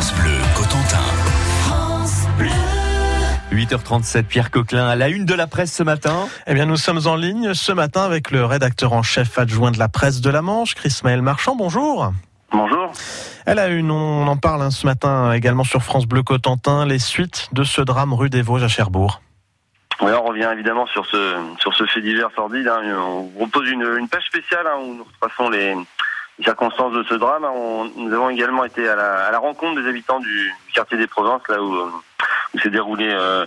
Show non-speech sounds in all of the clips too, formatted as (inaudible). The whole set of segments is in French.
France Bleu, Cotentin. France Bleu. 8h37, Pierre Coquelin à la une de la presse ce matin. Eh bien, nous sommes en ligne ce matin avec le rédacteur en chef adjoint de la presse de la Manche, Chris-Maël Marchand. Bonjour. Bonjour. Elle a une, on en parle hein, ce matin également sur France Bleu Cotentin, les suites de ce drame rue des Vosges à Cherbourg. Oui, on revient évidemment sur ce, sur ce fait divers sordide. Hein. On propose une, une page spéciale hein, où nous retraçons les, circonstances de ce drame. On, nous avons également été à la, à la rencontre des habitants du, quartier des Provinces, là où, où s'est déroulé euh,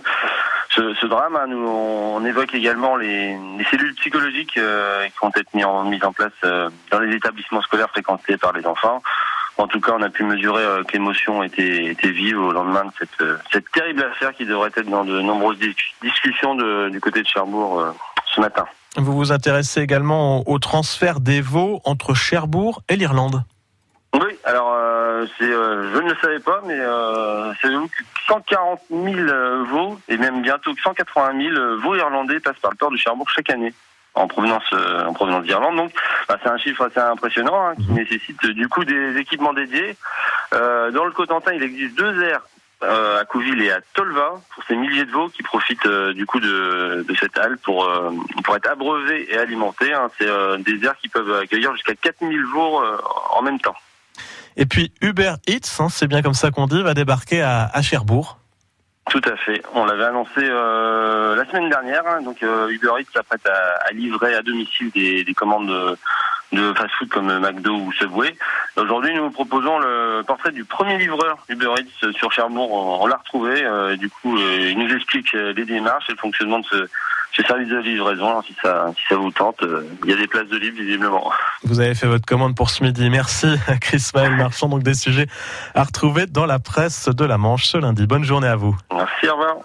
ce, drame. Nous, on, évoque également les, les cellules psychologiques euh, qui vont être mises en, en place euh, dans les établissements scolaires fréquentés par les enfants. En tout cas, on a pu mesurer euh, que l'émotion était, vive au lendemain de cette, euh, cette terrible affaire qui devrait être dans de nombreuses discussions de, du côté de Cherbourg euh, ce matin. Vous vous intéressez également au transfert des veaux entre Cherbourg et l'Irlande Oui, alors euh, c'est, euh, je ne le savais pas, mais euh, c'est 140 000 veaux et même bientôt 180 000 veaux irlandais passent par le port de Cherbourg chaque année en provenance en provenance d'Irlande. Donc, bah, c'est un chiffre assez impressionnant hein, qui mmh. nécessite du coup des équipements dédiés. dans le Cotentin, il existe deux aires euh, à Couville et à Tolva pour ces milliers de veaux qui profitent euh, du coup de, de, cette halle pour euh, pour être abreuvés et alimentés. Hein. C'est des aires qui peuvent accueillir jusqu'à 4000 veaux en même temps. Et puis Uber Eats, hein, c'est bien comme ça qu'on dit, va débarquer à, à Cherbourg. Tout à fait. On l'avait annoncé la semaine dernière. Hein, donc Uber Eats s'apprête à, à, livrer à domicile des, des commandes de, de fast-food comme McDo ou Subway. Aujourd'hui, nous vous proposons le portrait du premier livreur Uber Eats sur Cherbourg. On, l'a retrouvé. Euh, du coup, euh, il nous explique euh, les démarches et le fonctionnement de ce, ce service de livraison. si ça, si ça vous tente, euh, il y a des places de libre visiblement. Vous avez fait votre commande pour ce midi. Merci à (laughs) Chris Maël Marchand. Donc des sujets à retrouver dans la presse de la Manche ce lundi. Bonne journée à vous. Merci, au revoir.